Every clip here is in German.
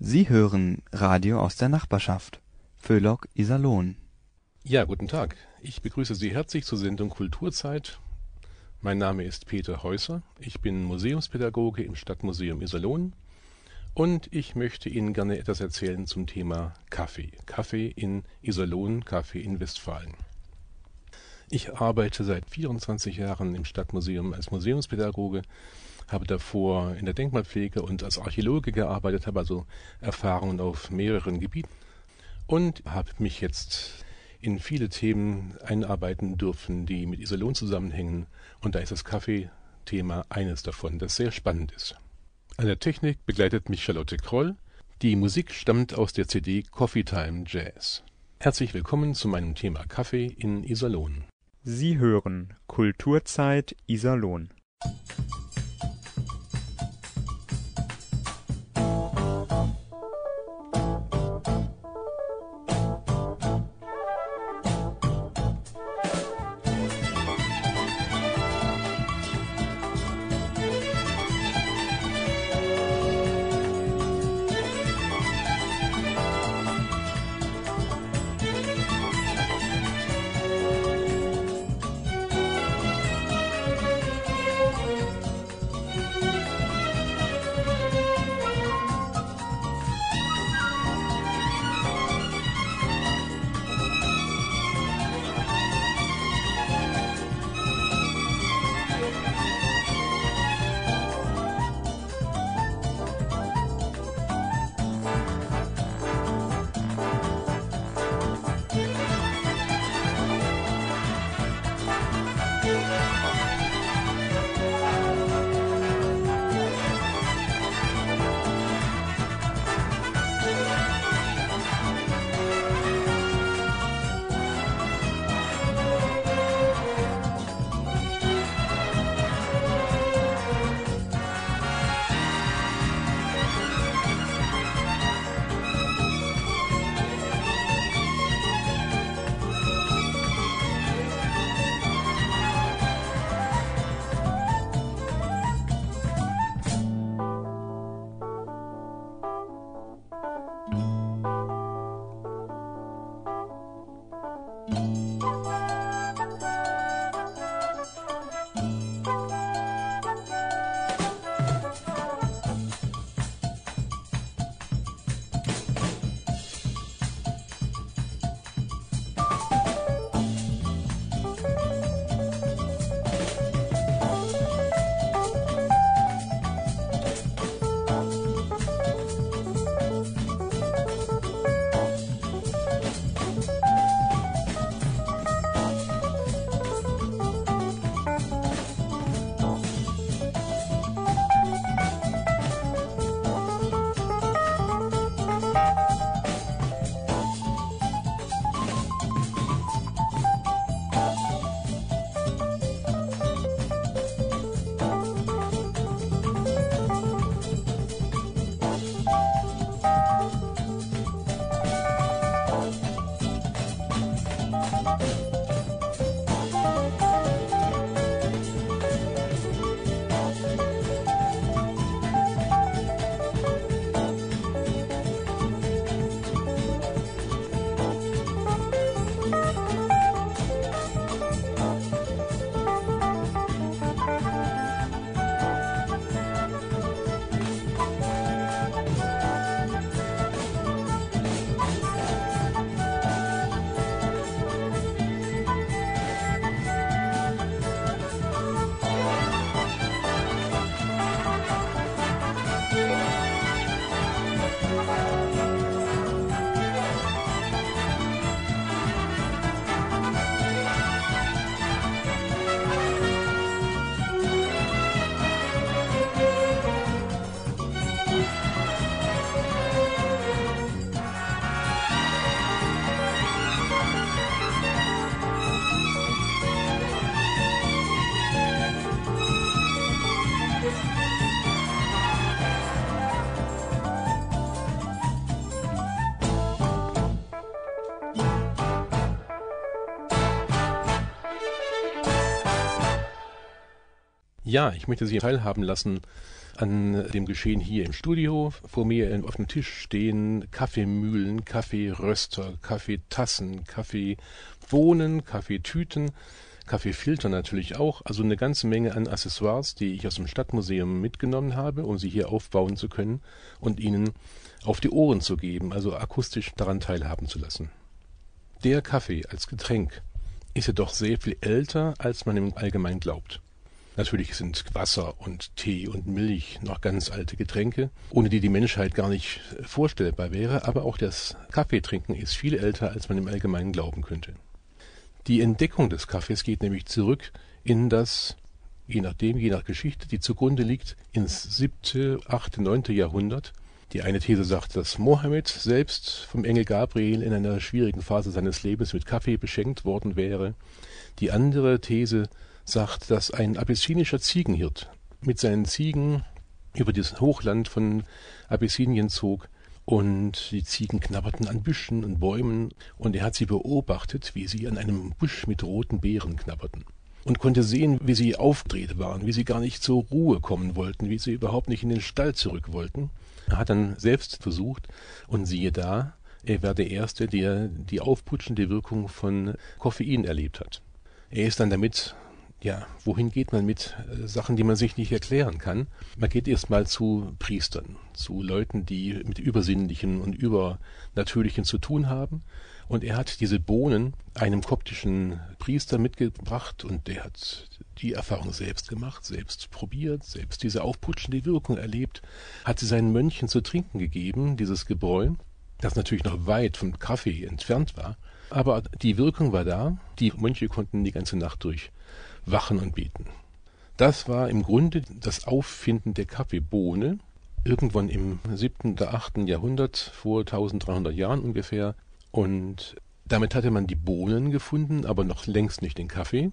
Sie hören Radio aus der Nachbarschaft. Föhlock Iserlohn. Ja, guten Tag. Ich begrüße Sie herzlich zur Sendung Kulturzeit. Mein Name ist Peter Häuser. Ich bin Museumspädagoge im Stadtmuseum Iserlohn und ich möchte Ihnen gerne etwas erzählen zum Thema Kaffee. Kaffee in Iserlohn, Kaffee in Westfalen. Ich arbeite seit 24 Jahren im Stadtmuseum als Museumspädagoge habe davor in der Denkmalpflege und als Archäologe gearbeitet, habe also Erfahrungen auf mehreren Gebieten und habe mich jetzt in viele Themen einarbeiten dürfen, die mit Iserlohn zusammenhängen. Und da ist das Kaffee-Thema eines davon, das sehr spannend ist. An der Technik begleitet mich Charlotte Kroll. Die Musik stammt aus der CD Coffee Time Jazz. Herzlich willkommen zu meinem Thema Kaffee in Iserlohn. Sie hören Kulturzeit Iserlohn. Ja, ich möchte Sie teilhaben lassen an dem Geschehen hier im Studio. Vor mir auf dem Tisch stehen Kaffeemühlen, Kaffeeröster, Kaffeetassen, Kaffeebohnen, Kaffeetüten, Kaffeefilter natürlich auch. Also eine ganze Menge an Accessoires, die ich aus dem Stadtmuseum mitgenommen habe, um sie hier aufbauen zu können und Ihnen auf die Ohren zu geben, also akustisch daran teilhaben zu lassen. Der Kaffee als Getränk ist ja doch sehr viel älter, als man im Allgemeinen glaubt. Natürlich sind Wasser und Tee und Milch noch ganz alte Getränke, ohne die die Menschheit gar nicht vorstellbar wäre, aber auch das Kaffeetrinken ist viel älter, als man im Allgemeinen glauben könnte. Die Entdeckung des Kaffees geht nämlich zurück in das, je nachdem, je nach Geschichte, die zugrunde liegt, ins siebte, achte, neunte Jahrhundert. Die eine These sagt, dass Mohammed selbst vom Engel Gabriel in einer schwierigen Phase seines Lebens mit Kaffee beschenkt worden wäre. Die andere These sagt, dass ein abessinischer Ziegenhirt mit seinen Ziegen über das Hochland von Abessinien zog und die Ziegen knabberten an Büschen und Bäumen und er hat sie beobachtet, wie sie an einem Busch mit roten Beeren knabberten und konnte sehen, wie sie aufgedreht waren, wie sie gar nicht zur Ruhe kommen wollten, wie sie überhaupt nicht in den Stall zurück wollten. Er hat dann selbst versucht und siehe da, er war der Erste, der die aufputschende Wirkung von Koffein erlebt hat. Er ist dann damit ja, wohin geht man mit äh, Sachen, die man sich nicht erklären kann? Man geht erstmal zu Priestern, zu Leuten, die mit Übersinnlichen und Übernatürlichen zu tun haben. Und er hat diese Bohnen einem koptischen Priester mitgebracht und der hat die Erfahrung selbst gemacht, selbst probiert, selbst diese aufputschende Wirkung erlebt, hat sie seinen Mönchen zu trinken gegeben, dieses Gebräu, das natürlich noch weit vom Kaffee entfernt war. Aber die Wirkung war da, die Mönche konnten die ganze Nacht durch wachen und beten. Das war im Grunde das Auffinden der Kaffeebohne, irgendwann im siebten oder achten Jahrhundert, vor 1300 Jahren ungefähr. Und damit hatte man die Bohnen gefunden, aber noch längst nicht den Kaffee,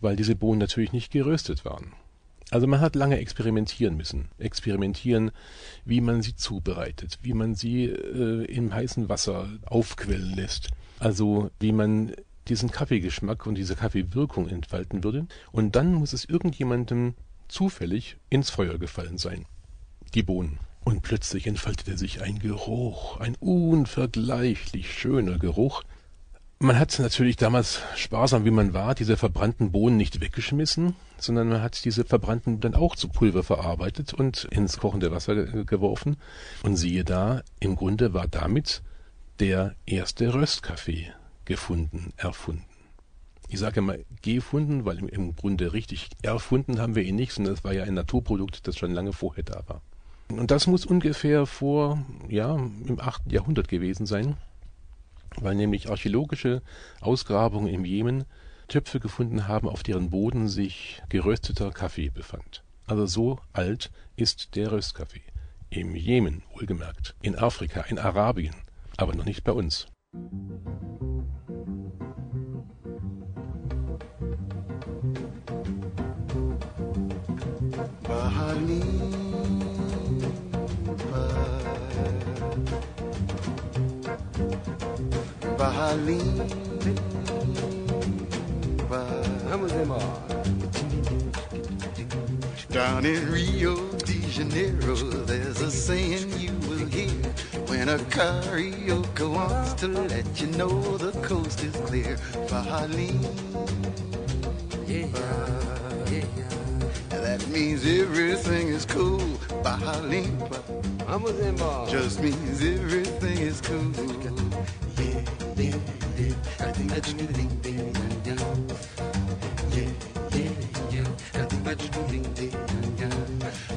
weil diese Bohnen natürlich nicht geröstet waren. Also man hat lange experimentieren müssen. Experimentieren, wie man sie zubereitet, wie man sie äh, im heißen Wasser aufquellen lässt. Also wie man diesen Kaffeegeschmack und diese Kaffeewirkung entfalten würde. Und dann muss es irgendjemandem zufällig ins Feuer gefallen sein. Die Bohnen. Und plötzlich entfaltete sich ein Geruch, ein unvergleichlich schöner Geruch. Man hat natürlich damals, sparsam wie man war, diese verbrannten Bohnen nicht weggeschmissen, sondern man hat diese verbrannten dann auch zu Pulver verarbeitet und ins kochende Wasser geworfen. Und siehe da, im Grunde war damit der erste Röstkaffee gefunden, erfunden. Ich sage immer gefunden, weil im, Grunde richtig erfunden haben wir ihn nicht, sondern es war ja ein Naturprodukt, das schon lange vorher da war. Und das muss ungefähr vor, ja, im 8. Jahrhundert gewesen sein, weil nämlich archäologische Ausgrabungen im Jemen Töpfe gefunden haben, auf deren Boden sich gerösteter Kaffee befand. Also so alt ist der Röstkaffee. Im Jemen, wohlgemerkt. In Afrika, in Arabien, aber noch nicht bei uns. Vamos embora. Down in Rio de Janeiro, there's a saying you will hear when a carioca wants to let you know the coast is clear. Bahalim. Yeah, yeah, yeah. That means everything is cool. Bahalim. Vamos embora. Just means everything is cool. Yeah, yeah, yeah. I think. I think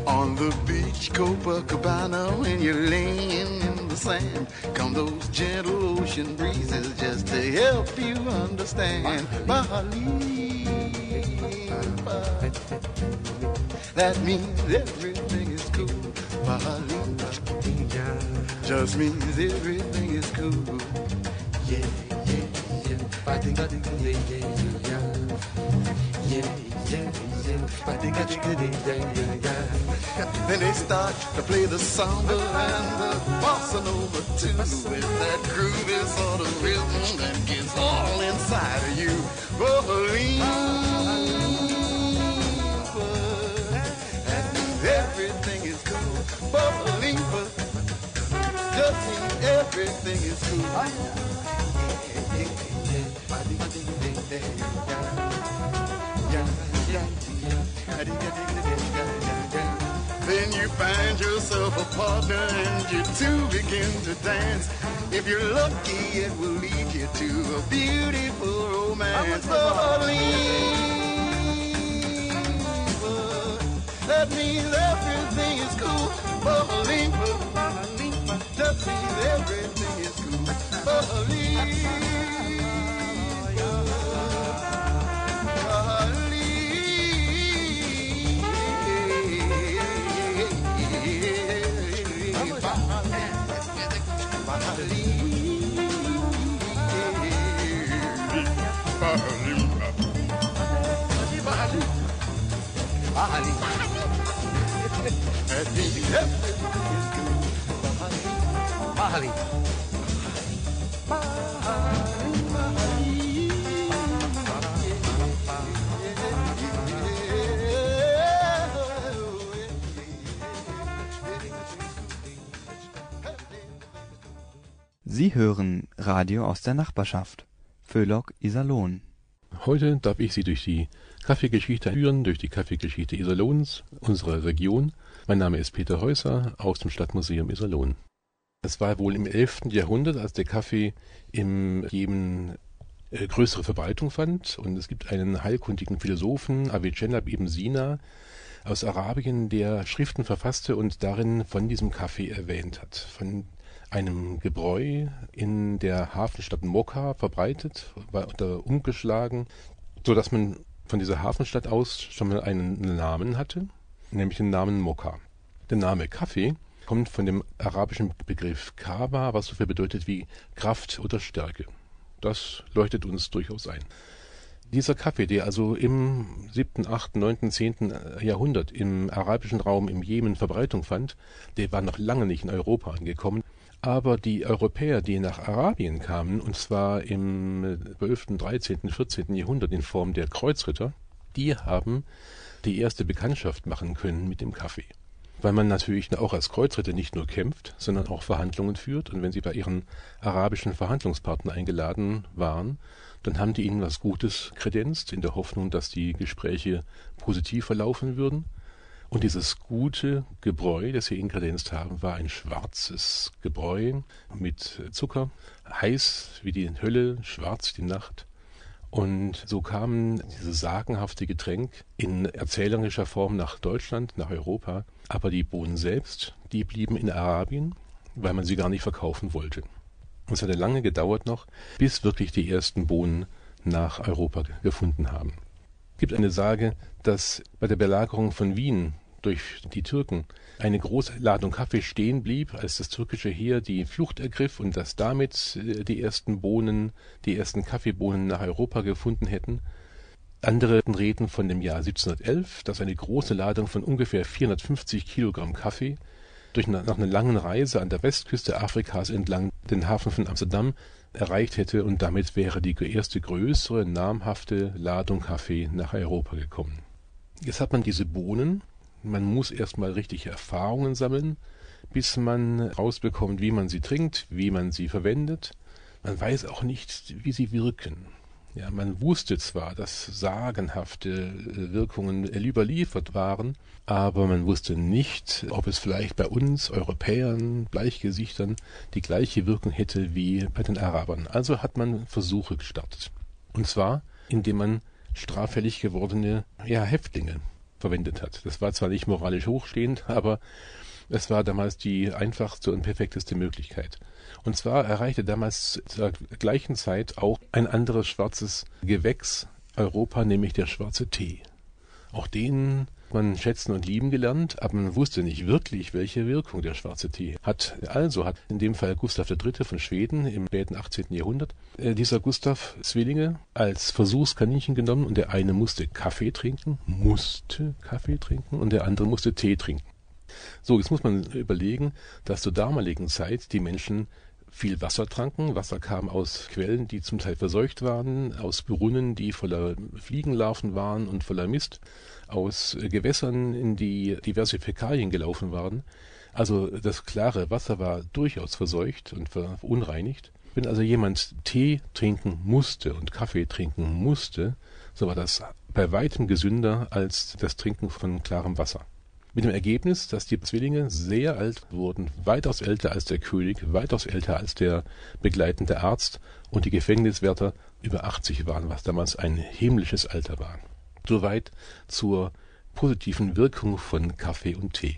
On the beach, Copacabana, when you're laying in the sand, come those gentle ocean breezes just to help you understand. Bali, that means everything is cool. Bali, just means everything is cool. Yeah, yeah, yeah. I think yeah, yeah, yeah, yeah, yeah, yeah. I think yeah, yeah, yeah. Then they start to play the samba and the bossa nova too, with that groovy sort of rhythm that gets all inside of you. Believe Doesn't mean everything is cool. Then you find yourself a partner and you two begin to dance. If you're lucky, it will lead you to a beautiful romance. Believe uh, that means everything is cool. Believe just because everything is cool. Believe. Bahali. Bahali. Bahali. Sie hören Radio aus der Nachbarschaft. Föhlock Iserlohn. Heute darf ich Sie durch die Kaffeegeschichte führen, durch die Kaffeegeschichte Iserlohns, unserer Region. Mein Name ist Peter Häuser aus dem Stadtmuseum Iserlohn. Es war wohl im 11. Jahrhundert, als der Kaffee im Jemen äh, größere Verbreitung fand. Und es gibt einen heilkundigen Philosophen, Avicenna ibn Sina, aus Arabien, der Schriften verfasste und darin von diesem Kaffee erwähnt hat. Von einem Gebräu in der Hafenstadt Mokka verbreitet, war umgeschlagen, so dass man von dieser Hafenstadt aus schon mal einen Namen hatte, nämlich den Namen Mokka. Der Name Kaffee kommt von dem arabischen Begriff Kaba, was so viel bedeutet wie Kraft oder Stärke. Das leuchtet uns durchaus ein. Dieser Kaffee, der also im 7., 8., 9., 10. Jahrhundert im arabischen Raum im Jemen Verbreitung fand, der war noch lange nicht in Europa angekommen. Aber die Europäer, die nach Arabien kamen, und zwar im 12., 13., 14. Jahrhundert in Form der Kreuzritter, die haben die erste Bekanntschaft machen können mit dem Kaffee. Weil man natürlich auch als Kreuzritter nicht nur kämpft, sondern auch Verhandlungen führt. Und wenn sie bei ihren arabischen Verhandlungspartnern eingeladen waren, dann haben die ihnen was Gutes kredenzt, in der Hoffnung, dass die Gespräche positiv verlaufen würden. Und dieses gute Gebräu, das sie ihnen kredenzt haben, war ein schwarzes Gebräu mit Zucker, heiß wie die Hölle, schwarz die Nacht. Und so kam dieses sagenhafte Getränk in erzählerischer Form nach Deutschland, nach Europa. Aber die Bohnen selbst, die blieben in Arabien, weil man sie gar nicht verkaufen wollte. Es hatte lange gedauert noch, bis wirklich die ersten Bohnen nach Europa gefunden haben. Es gibt eine Sage, dass bei der Belagerung von Wien durch die Türken eine große Ladung Kaffee stehen blieb, als das türkische Heer die Flucht ergriff und dass damit die ersten Bohnen, die ersten Kaffeebohnen nach Europa gefunden hätten. Andere reden von dem Jahr 1711, dass eine große Ladung von ungefähr 450 Kilogramm Kaffee durch nach einer langen Reise an der Westküste Afrikas entlang den Hafen von Amsterdam erreicht hätte und damit wäre die erste größere, namhafte Ladung Kaffee nach Europa gekommen. Jetzt hat man diese Bohnen, man muss erstmal richtige Erfahrungen sammeln, bis man rausbekommt, wie man sie trinkt, wie man sie verwendet. Man weiß auch nicht, wie sie wirken. Ja, man wusste zwar, dass sagenhafte Wirkungen überliefert waren, aber man wusste nicht, ob es vielleicht bei uns Europäern, Bleichgesichtern, die gleiche Wirkung hätte wie bei den Arabern. Also hat man Versuche gestartet. Und zwar, indem man straffällig gewordene ja, Häftlinge verwendet hat. Das war zwar nicht moralisch hochstehend, aber es war damals die einfachste und perfekteste Möglichkeit. Und zwar erreichte damals zur gleichen Zeit auch ein anderes schwarzes Gewächs Europa, nämlich der schwarze Tee. Auch den man schätzen und lieben gelernt, aber man wusste nicht wirklich, welche Wirkung der schwarze Tee hat. Also hat in dem Fall Gustav III. von Schweden im späten 18. Jahrhundert äh, dieser Gustav Zwillinge als Versuchskaninchen genommen und der eine musste Kaffee trinken, musste Kaffee trinken und der andere musste Tee trinken. So, jetzt muss man überlegen, dass zur damaligen Zeit die Menschen viel Wasser tranken. Wasser kam aus Quellen, die zum Teil verseucht waren, aus Brunnen, die voller Fliegenlarven waren und voller Mist, aus Gewässern, in die diverse Fäkalien gelaufen waren. Also das klare Wasser war durchaus verseucht und verunreinigt. Wenn also jemand Tee trinken musste und Kaffee trinken musste, so war das bei weitem gesünder als das Trinken von klarem Wasser. Mit dem Ergebnis, dass die Zwillinge sehr alt wurden, weitaus älter als der König, weitaus älter als der begleitende Arzt und die Gefängniswärter über 80 waren, was damals ein himmlisches Alter war. Soweit zur positiven Wirkung von Kaffee und Tee.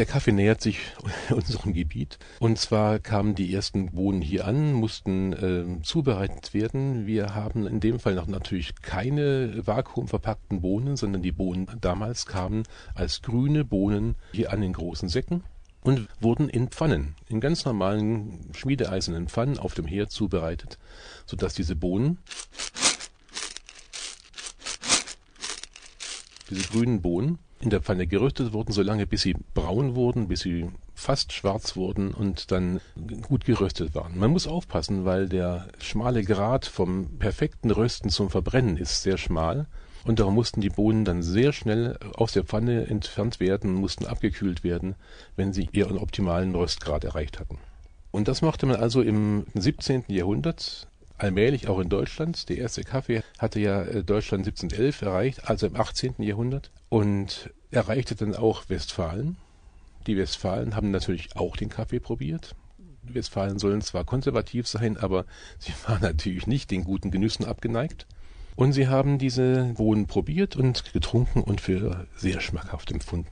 Der Kaffee nähert sich unserem Gebiet. Und zwar kamen die ersten Bohnen hier an, mussten äh, zubereitet werden. Wir haben in dem Fall noch natürlich keine vakuumverpackten Bohnen, sondern die Bohnen damals kamen als grüne Bohnen hier an in großen Säcken und wurden in Pfannen, in ganz normalen schmiedeeisernen Pfannen auf dem Herd zubereitet, sodass diese Bohnen, diese grünen Bohnen, in der Pfanne geröstet wurden, solange bis sie braun wurden, bis sie fast schwarz wurden und dann gut geröstet waren. Man muss aufpassen, weil der schmale Grad vom perfekten Rösten zum Verbrennen ist sehr schmal. Und darum mussten die Bohnen dann sehr schnell aus der Pfanne entfernt werden, mussten abgekühlt werden, wenn sie ihren optimalen Röstgrad erreicht hatten. Und das machte man also im 17. Jahrhundert allmählich auch in Deutschland. Der erste Kaffee hatte ja äh, Deutschland 1711 erreicht, also im 18. Jahrhundert, und erreichte dann auch Westfalen. Die Westfalen haben natürlich auch den Kaffee probiert. Die Westfalen sollen zwar konservativ sein, aber sie waren natürlich nicht den guten Genüssen abgeneigt. Und sie haben diese Bohnen probiert und getrunken und für sehr schmackhaft empfunden.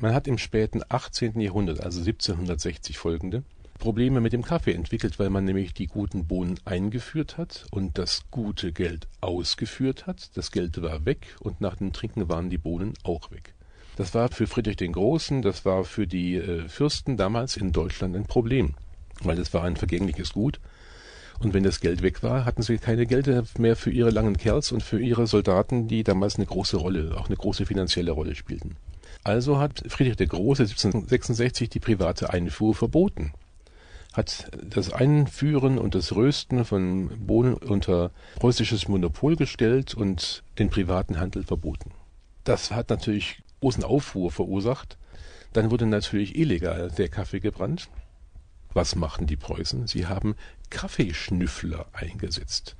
Man hat im späten 18. Jahrhundert, also 1760 folgende, Probleme mit dem Kaffee entwickelt, weil man nämlich die guten Bohnen eingeführt hat und das gute Geld ausgeführt hat. Das Geld war weg und nach dem Trinken waren die Bohnen auch weg. Das war für Friedrich den Großen, das war für die äh, Fürsten damals in Deutschland ein Problem, weil es war ein vergängliches Gut. Und wenn das Geld weg war, hatten sie keine Gelder mehr für ihre langen Kerls und für ihre Soldaten, die damals eine große Rolle, auch eine große finanzielle Rolle spielten. Also hat Friedrich der Große 1766 die private Einfuhr verboten hat das Einführen und das Rösten von Bohnen unter preußisches Monopol gestellt und den privaten Handel verboten. Das hat natürlich großen Aufruhr verursacht. Dann wurde natürlich illegal der Kaffee gebrannt. Was machten die Preußen? Sie haben Kaffeeschnüffler eingesetzt.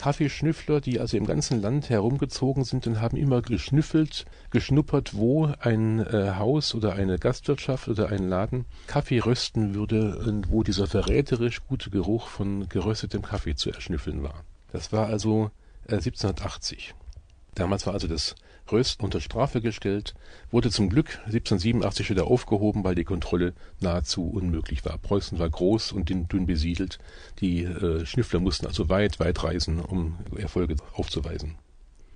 Kaffeeschnüffler, die also im ganzen Land herumgezogen sind und haben immer geschnüffelt, geschnuppert, wo ein äh, Haus oder eine Gastwirtschaft oder ein Laden Kaffee rösten würde und wo dieser verräterisch gute Geruch von geröstetem Kaffee zu erschnüffeln war. Das war also äh, 1780. Damals war also das Röst unter Strafe gestellt, wurde zum Glück 1787 wieder aufgehoben, weil die Kontrolle nahezu unmöglich war. Preußen war groß und dünn besiedelt. Die äh, Schnüffler mussten also weit, weit reisen, um Erfolge aufzuweisen.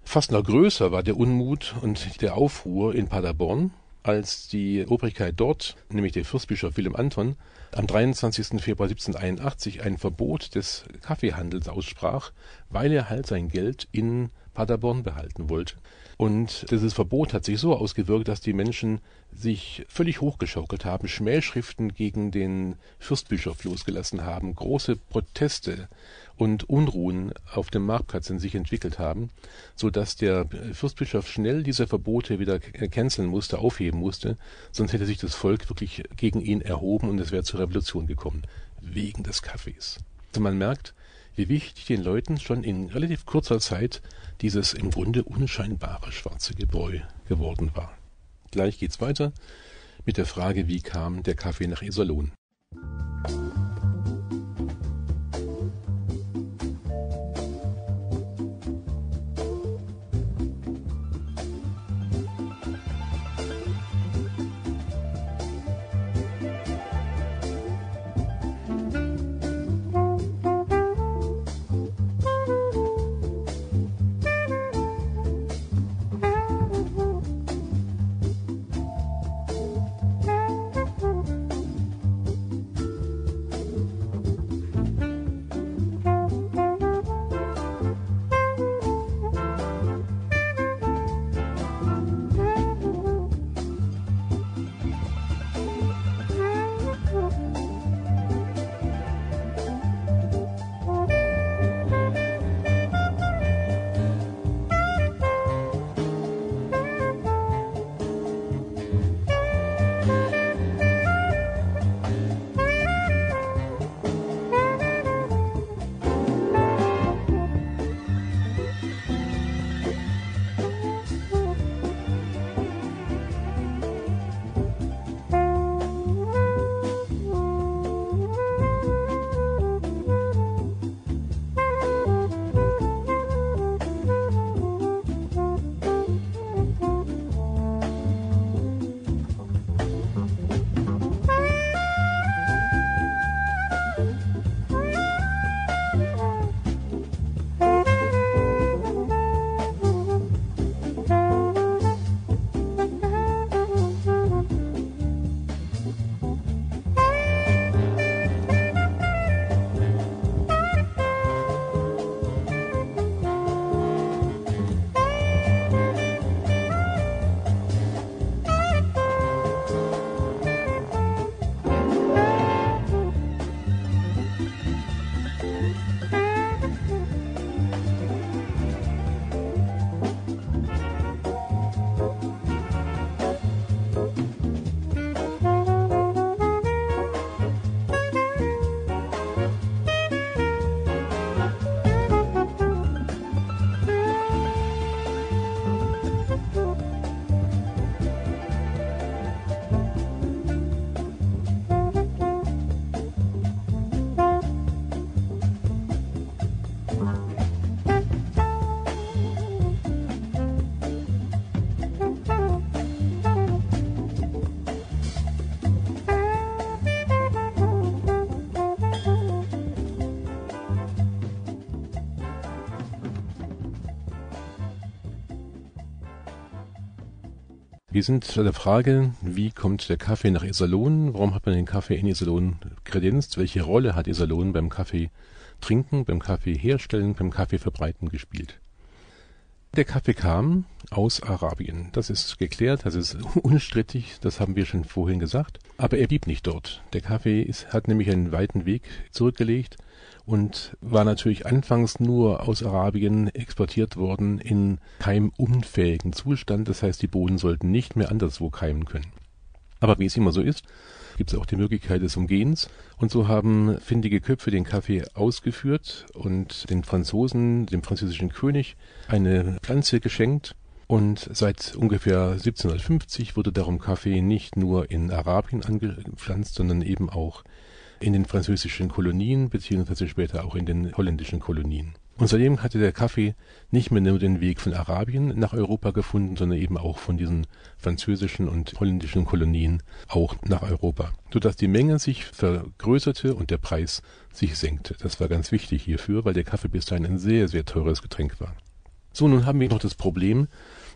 Fast noch größer war der Unmut und der Aufruhr in Paderborn, als die Obrigkeit dort, nämlich der Fürstbischof Wilhelm Anton, am 23. Februar 1781 ein Verbot des Kaffeehandels aussprach, weil er halt sein Geld in Paderborn behalten wollte. Und dieses Verbot hat sich so ausgewirkt, dass die Menschen sich völlig hochgeschaukelt haben, Schmähschriften gegen den Fürstbischof losgelassen haben, große Proteste und Unruhen auf dem Marktplatz in sich entwickelt haben, so dass der Fürstbischof schnell diese Verbote wieder canceln musste, aufheben musste, sonst hätte sich das Volk wirklich gegen ihn erhoben und es wäre zur Revolution gekommen, wegen des Kaffees. Also man merkt, wie wichtig den Leuten schon in relativ kurzer Zeit dieses im Grunde unscheinbare schwarze Gebräu geworden war. Gleich geht's weiter mit der Frage, wie kam der Kaffee nach Iserlohn? Sind bei der Frage, wie kommt der Kaffee nach Iserlohn? Warum hat man den Kaffee in Iserlohn kredenzt? Welche Rolle hat Iserlohn beim Kaffee trinken, beim Kaffee herstellen, beim Kaffee verbreiten gespielt? Der Kaffee kam aus Arabien. Das ist geklärt, das ist unstrittig, das haben wir schon vorhin gesagt. Aber er blieb nicht dort. Der Kaffee ist, hat nämlich einen weiten Weg zurückgelegt und war natürlich anfangs nur aus Arabien exportiert worden in keimunfähigen Zustand. Das heißt, die Bohnen sollten nicht mehr anderswo keimen können. Aber wie es immer so ist, gibt es auch die Möglichkeit des Umgehens. Und so haben findige Köpfe den Kaffee ausgeführt und den Franzosen, dem französischen König, eine Pflanze geschenkt. Und seit ungefähr 1750 wurde darum Kaffee nicht nur in Arabien angepflanzt, sondern eben auch in den französischen Kolonien beziehungsweise später auch in den holländischen Kolonien. Und seitdem hatte der Kaffee nicht mehr nur den Weg von Arabien nach Europa gefunden, sondern eben auch von diesen französischen und holländischen Kolonien auch nach Europa, sodass die Menge sich vergrößerte und der Preis sich senkte. Das war ganz wichtig hierfür, weil der Kaffee bis dahin ein sehr, sehr teures Getränk war. So, nun haben wir noch das Problem,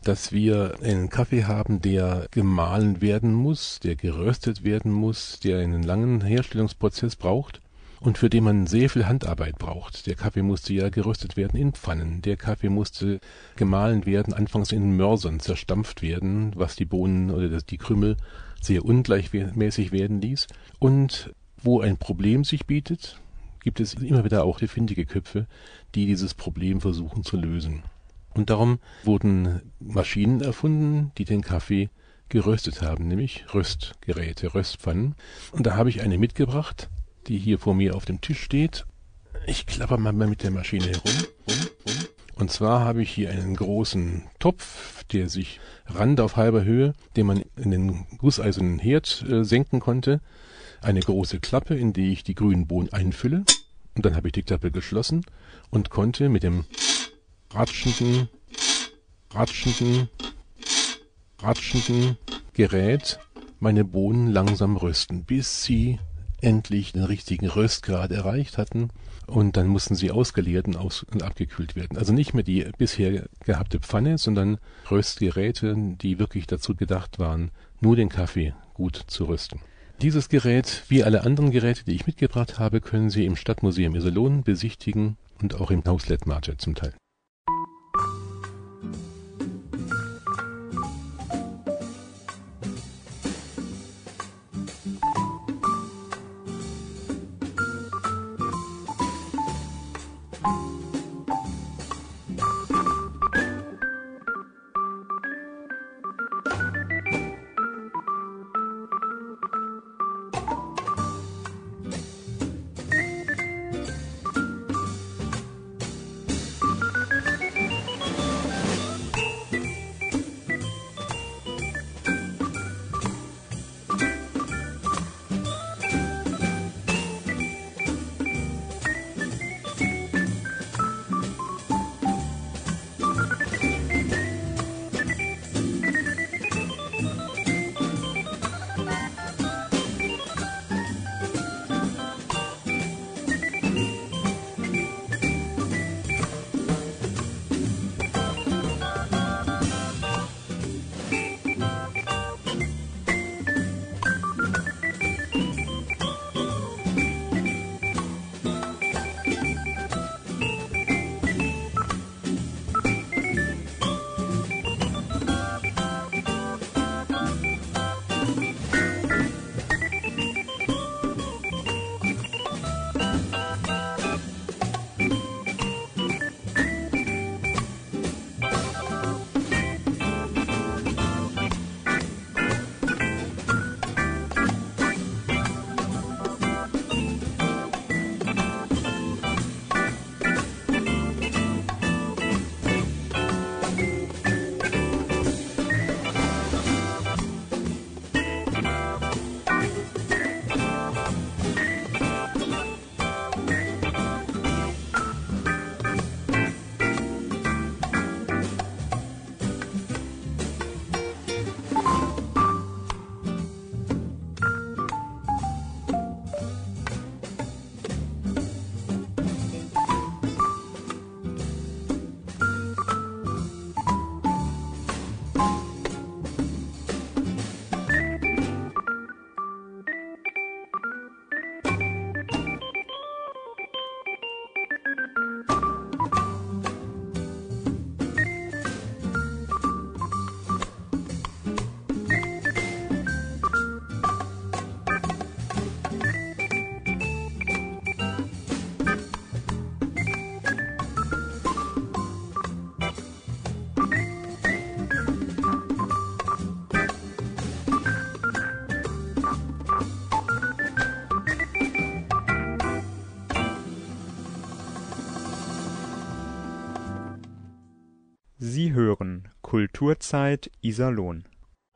dass wir einen Kaffee haben, der gemahlen werden muss, der geröstet werden muss, der einen langen Herstellungsprozess braucht und für den man sehr viel Handarbeit braucht. Der Kaffee musste ja geröstet werden in Pfannen, der Kaffee musste gemahlen werden, anfangs in Mörsern zerstampft werden, was die Bohnen oder die Krümel sehr ungleichmäßig werden ließ. Und wo ein Problem sich bietet, gibt es immer wieder auch findige Köpfe, die dieses Problem versuchen zu lösen. Und darum wurden Maschinen erfunden, die den Kaffee geröstet haben, nämlich Röstgeräte, Röstpfannen. Und da habe ich eine mitgebracht, die hier vor mir auf dem Tisch steht. Ich klapper mal mit der Maschine herum. Rum, rum. Und zwar habe ich hier einen großen Topf, der sich Rand auf halber Höhe, den man in den gusseisernen Herd äh, senken konnte. Eine große Klappe, in die ich die grünen Bohnen einfülle. Und dann habe ich die Klappe geschlossen und konnte mit dem ratschenden, ratschenden, ratschenden Gerät meine Bohnen langsam rösten, bis sie endlich den richtigen Röstgrad erreicht hatten und dann mussten sie ausgeleert und, aus und abgekühlt werden. Also nicht mehr die bisher gehabte Pfanne, sondern Röstgeräte, die wirklich dazu gedacht waren, nur den Kaffee gut zu rösten. Dieses Gerät, wie alle anderen Geräte, die ich mitgebracht habe, können Sie im Stadtmuseum Iserlohn besichtigen und auch im Haus Lettmate zum Teil. Kulturzeit Iserlohn.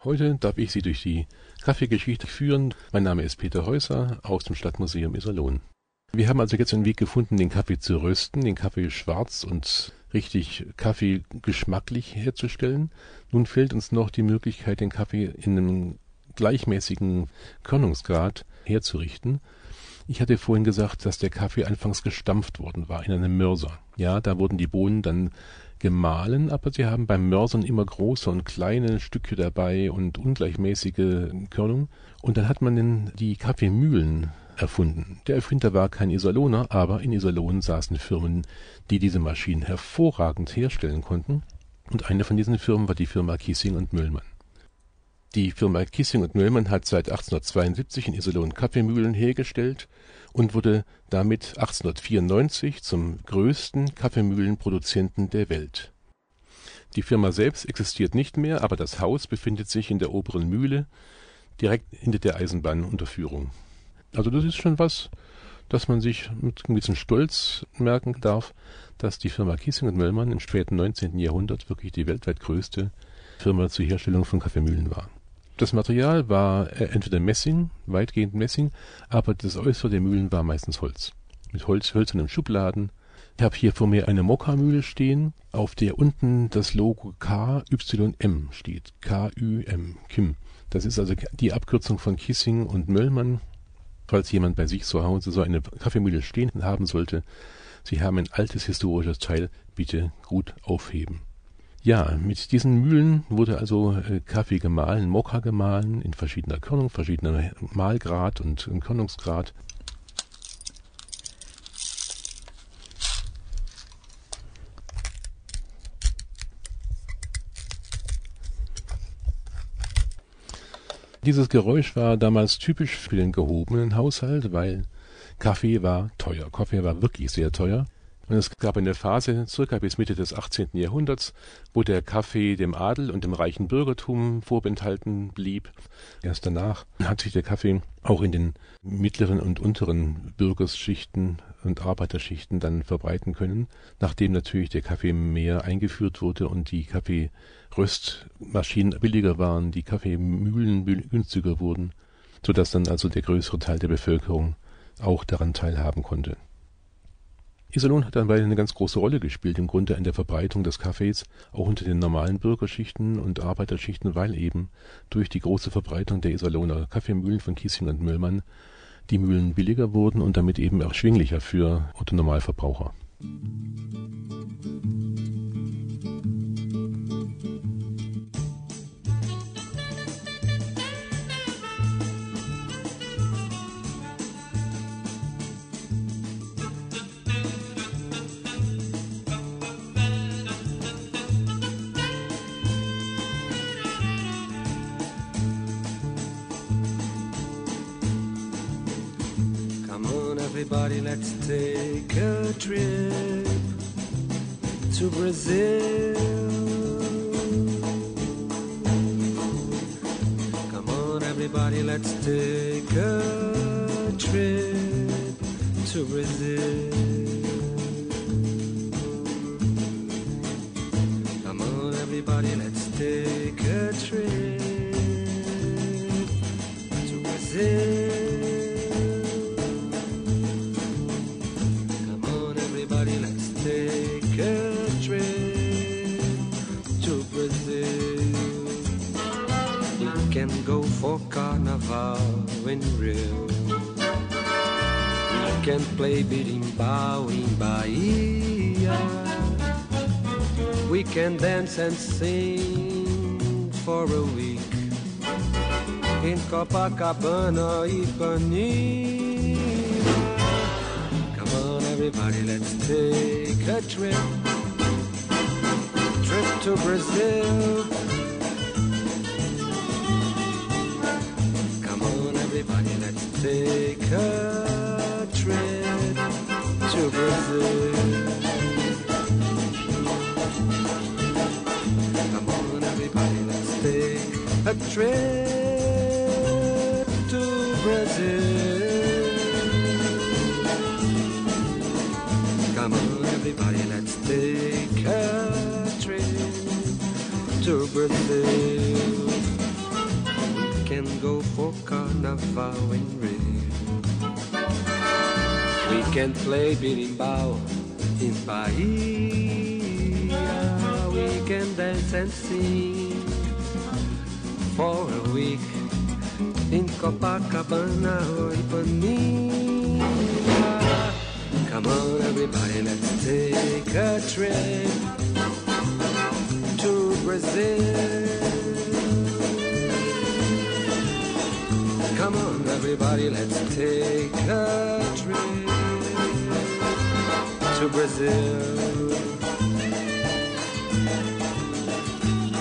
Heute darf ich Sie durch die Kaffeegeschichte führen. Mein Name ist Peter Häuser aus dem Stadtmuseum Iserlohn. Wir haben also jetzt einen Weg gefunden, den Kaffee zu rösten, den Kaffee schwarz und richtig kaffeegeschmacklich herzustellen. Nun fehlt uns noch die Möglichkeit, den Kaffee in einem gleichmäßigen Körnungsgrad herzurichten. Ich hatte vorhin gesagt, dass der Kaffee anfangs gestampft worden war in einem Mörser. Ja, da wurden die Bohnen dann gemahlen, aber sie haben beim Mörsern immer große und kleine Stücke dabei und ungleichmäßige Körnung. Und dann hat man den, die Kaffeemühlen erfunden. Der Erfinder war kein Iserlohner, aber in Iserlohn saßen Firmen, die diese Maschinen hervorragend herstellen konnten. Und eine von diesen Firmen war die Firma Kiesing und Müllmann. Die Firma Kissing und Möllmann hat seit 1872 in Iserlohn Kaffeemühlen hergestellt und wurde damit 1894 zum größten Kaffeemühlenproduzenten der Welt. Die Firma selbst existiert nicht mehr, aber das Haus befindet sich in der oberen Mühle, direkt hinter der Eisenbahnunterführung. Also das ist schon was, dass man sich mit bisschen Stolz merken darf, dass die Firma Kiesing und Möllmann im späten 19. Jahrhundert wirklich die weltweit größte Firma zur Herstellung von Kaffeemühlen war. Das Material war äh, entweder Messing, weitgehend Messing, aber das Äußere der Mühlen war meistens Holz. Mit Holz, hölzernen Schubladen. Ich habe hier vor mir eine Mokka-Mühle stehen, auf der unten das Logo KYM steht. K-Ü-M, Kim. Das ist also die Abkürzung von Kissing und Möllmann. Falls jemand bei sich zu Hause so eine Kaffeemühle stehen haben sollte, Sie haben ein altes historisches Teil, bitte gut aufheben. Ja, mit diesen Mühlen wurde also äh, Kaffee gemahlen, Mokka gemahlen, in verschiedener Körnung, verschiedener Mahlgrad und Körnungsgrad. Dieses Geräusch war damals typisch für den gehobenen Haushalt, weil Kaffee war teuer. Kaffee war wirklich sehr teuer. Und es gab eine Phase, circa bis Mitte des 18. Jahrhunderts, wo der Kaffee dem Adel und dem reichen Bürgertum vorenthalten blieb. Erst danach hat sich der Kaffee auch in den mittleren und unteren Bürgerschichten und Arbeiterschichten dann verbreiten können, nachdem natürlich der Kaffee mehr eingeführt wurde und die Kaffeeröstmaschinen billiger waren, die Kaffeemühlen günstiger wurden, sodass dann also der größere Teil der Bevölkerung auch daran teilhaben konnte. Iserlohn hat dabei eine ganz große Rolle gespielt im Grunde in der Verbreitung des Kaffees, auch unter den normalen Bürgerschichten und Arbeiterschichten, weil eben durch die große Verbreitung der Iserlohner Kaffeemühlen von Kiesing und Müllmann die Mühlen billiger wurden und damit eben erschwinglicher für Otto-Normalverbraucher. Everybody, let's take a trip to Brazil. Come on, everybody, let's take a trip to Brazil. Come on, everybody, let's take a trip to Brazil. Carnival in Rio. We can play berimbau in Bahia. We can dance and sing for a week in Copacabana, Ipanema. Come on, everybody, let's take a trip. Trip to Brazil everybody, let's take a trip to Brazil. Come on, everybody, let's take a trip to Brazil. Come on, everybody, let's take a trip to Brazil. Go for carnival in Rio. We can play berimbau in Bahia. We can dance and sing for a week in Copacabana or Ipanema. Come on, everybody, let's take a trip to Brazil. Come on, everybody, let's take a trip to Brazil.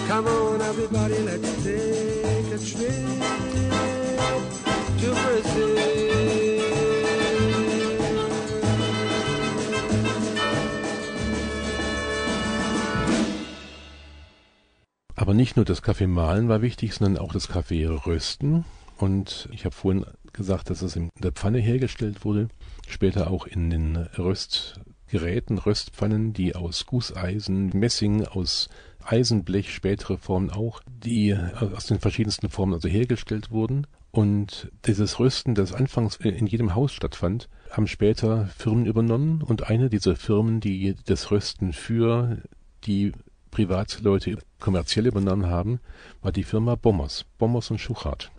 Come on, everybody, let's take a trip to Brazil. Aber nicht nur das Kaffee mahlen war wichtig, sondern auch das Kaffee rösten. Und ich habe vorhin gesagt, dass es in der Pfanne hergestellt wurde, später auch in den Röstgeräten, Röstpfannen, die aus Gusseisen, Messing, aus Eisenblech, spätere Formen auch, die aus den verschiedensten Formen also hergestellt wurden. Und dieses Rösten, das anfangs in jedem Haus stattfand, haben später Firmen übernommen und eine dieser Firmen, die das Rösten für die Privatleute kommerziell übernommen haben, war die Firma Bommers, Bommers und Schuchart.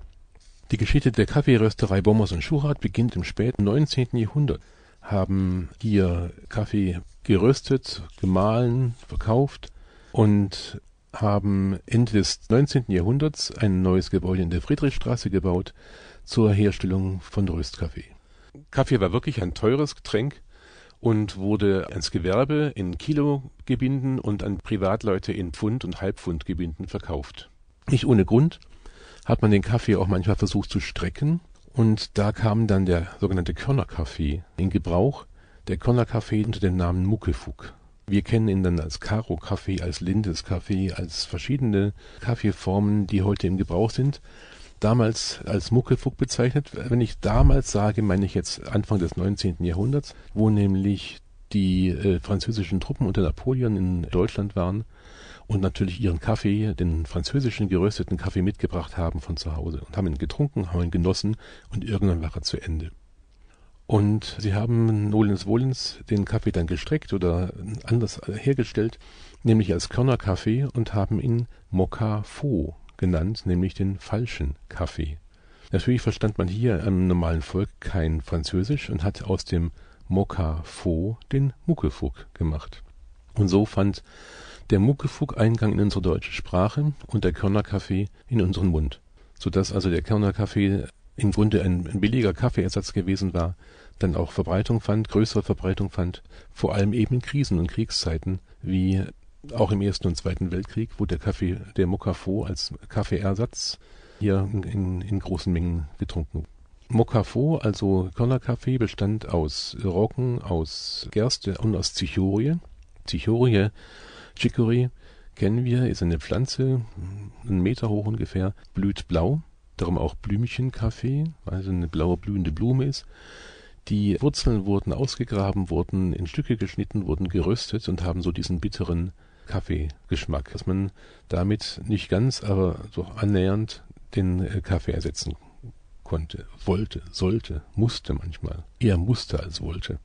Die Geschichte der Kaffeerösterei Bommers und Schuchart beginnt im späten 19. Jahrhundert. Haben hier Kaffee geröstet, gemahlen, verkauft und haben Ende des 19. Jahrhunderts ein neues Gebäude in der Friedrichstraße gebaut zur Herstellung von Röstkaffee. Kaffee war wirklich ein teures Getränk und wurde ans Gewerbe in Kilogebinden und an Privatleute in Pfund- und Halbpfundgebinden verkauft. Nicht ohne Grund hat man den Kaffee auch manchmal versucht zu strecken und da kam dann der sogenannte Körnerkaffee in Gebrauch. Der Körnerkaffee unter dem Namen Muckefuck. Wir kennen ihn dann als Karo-Kaffee, als Lindes-Kaffee, als verschiedene Kaffeeformen, die heute im Gebrauch sind. Damals als Muckefuck bezeichnet. Wenn ich damals sage, meine ich jetzt Anfang des 19. Jahrhunderts, wo nämlich die äh, französischen Truppen unter Napoleon in Deutschland waren und natürlich ihren Kaffee, den französischen gerösteten Kaffee mitgebracht haben von zu Hause und haben ihn getrunken, haben ihn genossen und irgendwann war er zu Ende. Und sie haben nolens wohlens den Kaffee dann gestreckt oder anders hergestellt, nämlich als Körnerkaffee und haben ihn Mokka Faux genannt, nämlich den falschen Kaffee. Natürlich verstand man hier am normalen Volk kein Französisch und hat aus dem Mokka Faux den Muckefuck gemacht. Und so fand der Muckefuck Eingang in unsere deutsche Sprache und der Körnerkaffee in unseren Mund, sodass also der Körnerkaffee im Grunde ein, ein billiger Kaffeeersatz gewesen war, dann auch Verbreitung fand, größere Verbreitung fand, vor allem eben in Krisen und Kriegszeiten, wie auch im Ersten und Zweiten Weltkrieg, wo der Kaffee, der Mokafo als Kaffeeersatz hier in, in großen Mengen getrunken wurde. Mokafo, also Körnerkaffee, bestand aus Roggen, aus Gerste und aus Zichorie. Zichorie, Chicory, kennen wir, ist eine Pflanze, einen Meter hoch ungefähr, blüht blau, darum auch Blümchenkaffee, also eine blaue blühende Blume ist. Die Wurzeln wurden ausgegraben, wurden in Stücke geschnitten, wurden geröstet und haben so diesen bitteren Kaffeegeschmack, dass man damit nicht ganz, aber so annähernd den äh, Kaffee ersetzen konnte, wollte, sollte, musste manchmal. Eher musste als wollte.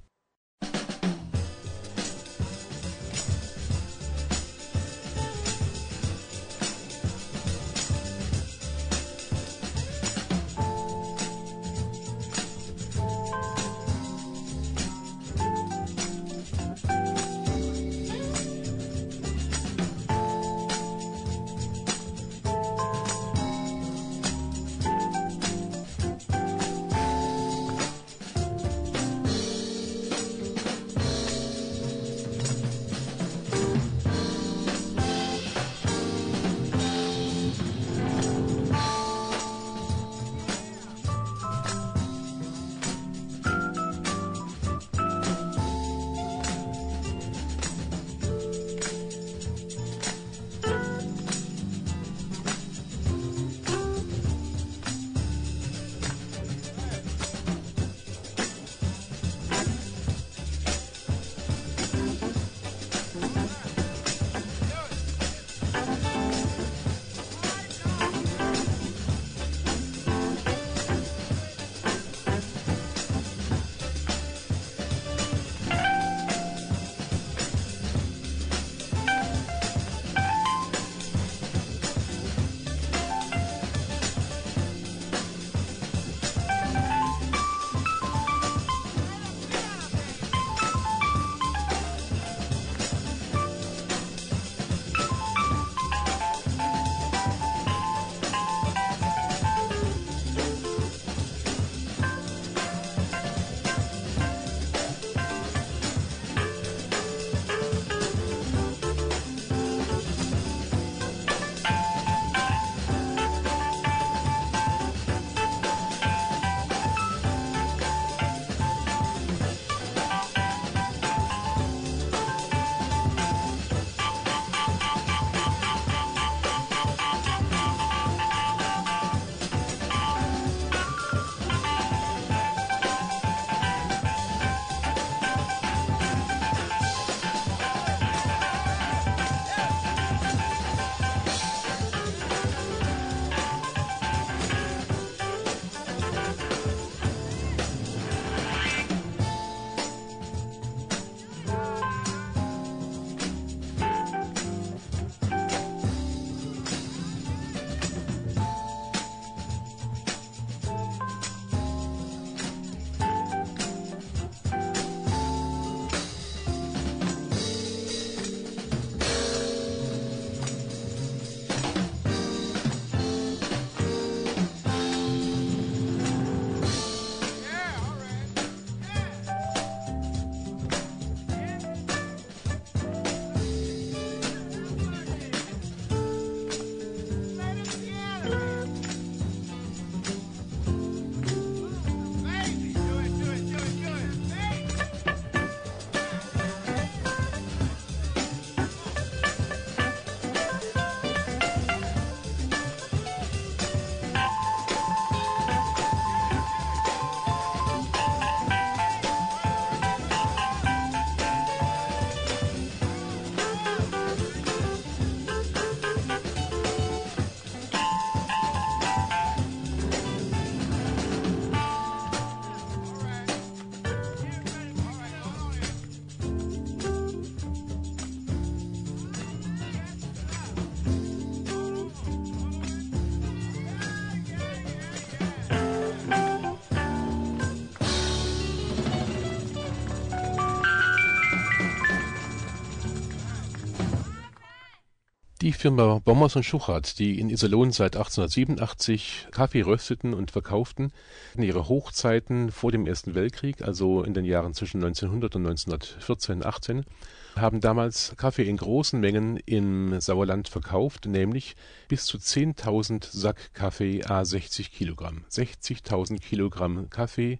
Die Firma Bommers und Schuchert, die in Iserlohn seit 1887 Kaffee rösteten und verkauften, in ihre Hochzeiten vor dem Ersten Weltkrieg, also in den Jahren zwischen 1900 und 1914, 18, haben damals Kaffee in großen Mengen im Sauerland verkauft, nämlich bis zu 10.000 Sack Kaffee à 60 Kilogramm. 60.000 Kilogramm Kaffee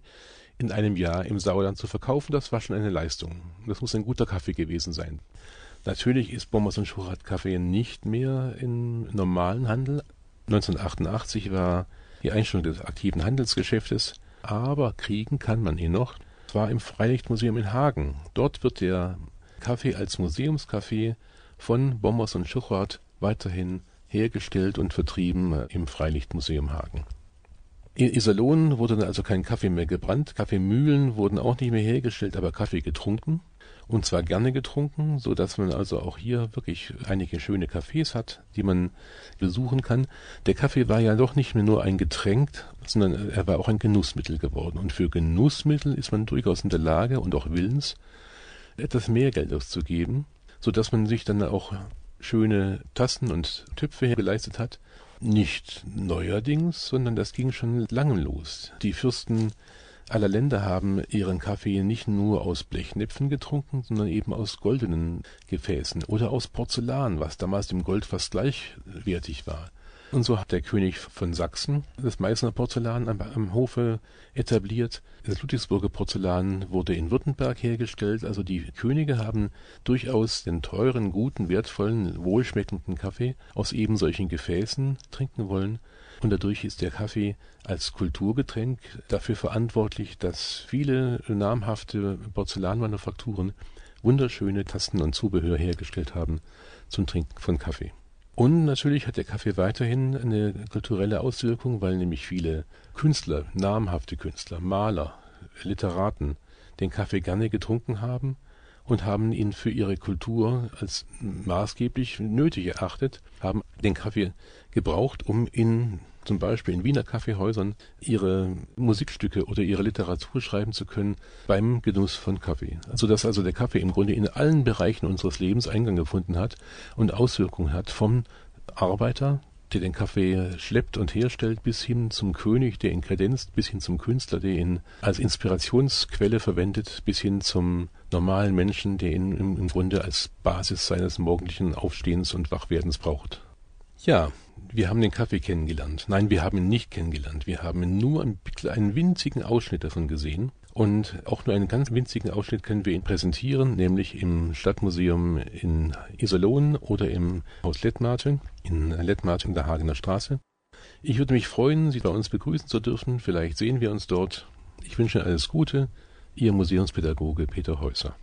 in einem Jahr im Sauerland zu verkaufen, das war schon eine Leistung. Das muss ein guter Kaffee gewesen sein. Natürlich ist Bombers und Schurat Kaffee nicht mehr im normalen Handel. 1988 war die Einstellung des aktiven Handelsgeschäftes, aber kriegen kann man ihn noch. Es war im Freilichtmuseum in Hagen. Dort wird der Kaffee als Museumskaffee von Bombers und Schurat weiterhin hergestellt und vertrieben im Freilichtmuseum Hagen. In Iserlohn wurde also kein Kaffee mehr gebrannt, Kaffeemühlen wurden auch nicht mehr hergestellt, aber Kaffee getrunken und zwar gerne getrunken, so dass man also auch hier wirklich einige schöne Cafés hat, die man besuchen kann. Der Kaffee war ja doch nicht mehr nur ein Getränk, sondern er war auch ein Genussmittel geworden. Und für Genussmittel ist man durchaus in der Lage und auch willens, etwas mehr Geld auszugeben, so dass man sich dann auch schöne Tassen und Töpfe geleistet hat. Nicht neuerdings, sondern das ging schon lange los. Die Fürsten aller Länder haben ihren Kaffee nicht nur aus Blechnäpfen getrunken, sondern eben aus goldenen Gefäßen oder aus Porzellan, was damals dem Gold fast gleichwertig war. Und so hat der König von Sachsen das Meißner Porzellan am, am Hofe etabliert. Das Ludwigsburger Porzellan wurde in Württemberg hergestellt. Also die Könige haben durchaus den teuren, guten, wertvollen, wohlschmeckenden Kaffee aus eben solchen Gefäßen trinken wollen. Und dadurch ist der Kaffee als Kulturgetränk dafür verantwortlich, dass viele namhafte Porzellanmanufakturen wunderschöne Tasten und Zubehör hergestellt haben zum Trinken von Kaffee. Und natürlich hat der Kaffee weiterhin eine kulturelle Auswirkung, weil nämlich viele Künstler, namhafte Künstler, Maler, Literaten den Kaffee gerne getrunken haben und haben ihn für ihre Kultur als maßgeblich nötig erachtet, haben den Kaffee gebraucht, um in zum Beispiel in Wiener Kaffeehäusern ihre Musikstücke oder ihre Literatur schreiben zu können beim Genuss von Kaffee. Also dass also der Kaffee im Grunde in allen Bereichen unseres Lebens Eingang gefunden hat und Auswirkungen hat vom Arbeiter, der den Kaffee schleppt und herstellt, bis hin zum König, der ihn kredenzt, bis hin zum Künstler, der ihn als Inspirationsquelle verwendet, bis hin zum normalen Menschen, der ihn im, im Grunde als Basis seines morgendlichen Aufstehens und Wachwerdens braucht. Ja, wir haben den Kaffee kennengelernt. Nein, wir haben ihn nicht kennengelernt. Wir haben nur einen, einen winzigen Ausschnitt davon gesehen. Und auch nur einen ganz winzigen Ausschnitt können wir ihn präsentieren, nämlich im Stadtmuseum in Iserlohn oder im Haus Lettmate, in Lettmate in der Hagener Straße. Ich würde mich freuen, Sie bei uns begrüßen zu dürfen. Vielleicht sehen wir uns dort. Ich wünsche alles Gute. Ihr Museumspädagoge Peter Häuser.